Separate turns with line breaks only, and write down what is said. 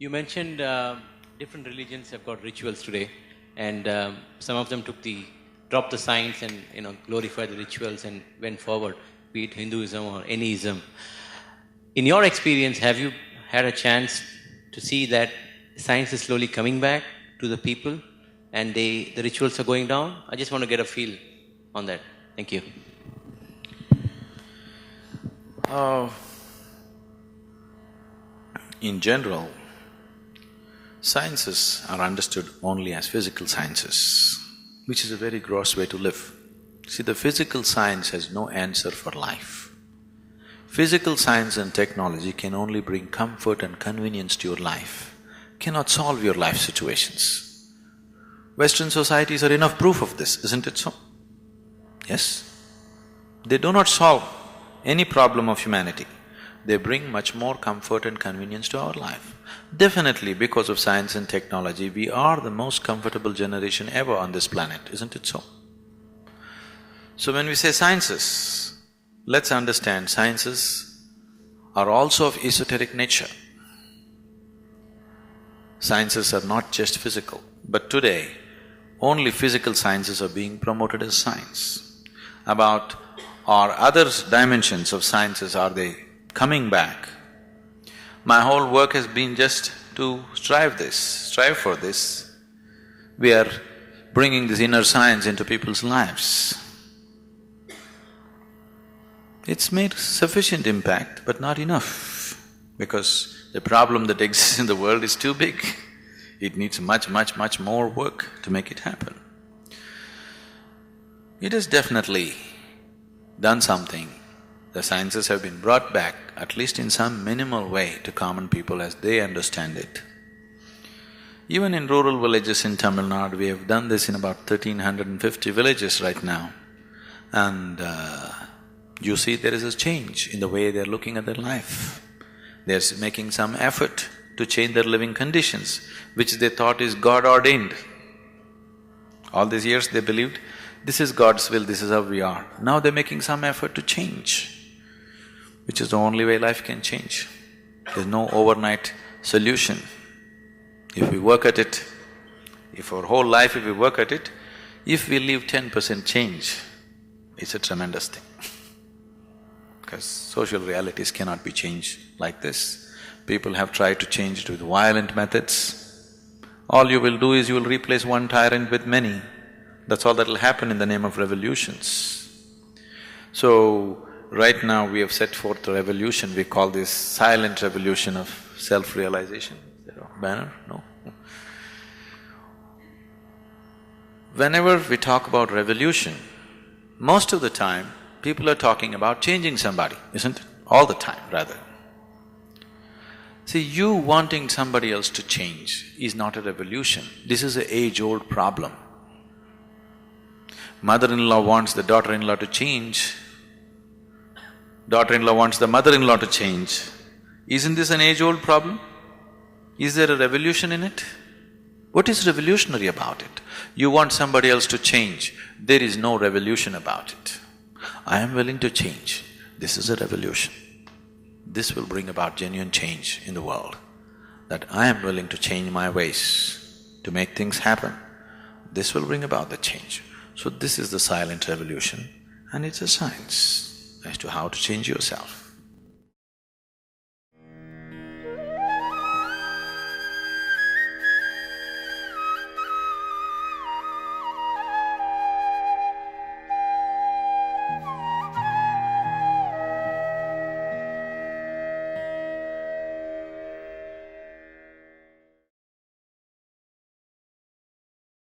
You mentioned uh, different religions have got rituals today, and um, some of them took the dropped the science and you know glorified the rituals and went forward, be it Hinduism or anyism. In your experience, have you had a chance to see that science is slowly coming back to the people, and they the rituals are going down? I just want to get a feel on that. Thank you.
Uh, in general, sciences are understood only as physical sciences, which is a very gross way to live. See, the physical science has no answer for life. Physical science and technology can only bring comfort and convenience to your life, cannot solve your life situations. Western societies are enough proof of this, isn't it so? Yes? They do not solve any problem of humanity. They bring much more comfort and convenience to our life. Definitely, because of science and technology, we are the most comfortable generation ever on this planet, isn't it so? So when we say sciences, let's understand sciences are also of esoteric nature. Sciences are not just physical, but today, only physical sciences are being promoted as science. About or other dimensions of sciences are they coming back? My whole work has been just to strive this, strive for this. We are bringing this inner science into people's lives. It's made sufficient impact, but not enough, because the problem that exists in the world is too big. It needs much, much, much more work to make it happen. It has definitely done something. The sciences have been brought back, at least in some minimal way, to common people as they understand it. Even in rural villages in Tamil Nadu, we have done this in about thirteen hundred and fifty villages right now. And uh, you see there is a change in the way they're looking at their life. They're making some effort to change their living conditions, which they thought is God ordained. All these years they believed this is God's will, this is how we are. Now they're making some effort to change, which is the only way life can change. There's no overnight solution. If we work at it, if our whole life if we work at it, if we leave ten percent change, it's a tremendous thing. because social realities cannot be changed like this. People have tried to change it with violent methods. All you will do is you will replace one tyrant with many. That's all that'll happen in the name of revolutions. So, right now we have set forth a revolution, we call this silent revolution of self-realization. Banner? No? Whenever we talk about revolution, most of the time, people are talking about changing somebody, isn't it? All the time, rather. See, you wanting somebody else to change is not a revolution, this is an age-old problem. Mother-in-law wants the daughter-in-law to change, daughter-in-law wants the mother-in-law to change. Isn't this an age-old problem? Is there a revolution in it? What is revolutionary about it? You want somebody else to change, there is no revolution about it. I am willing to change, this is a revolution. This will bring about genuine change in the world, that I am willing to change my ways to make things happen. This will bring about the change. So this is the silent revolution and it's a science as to how to change yourself.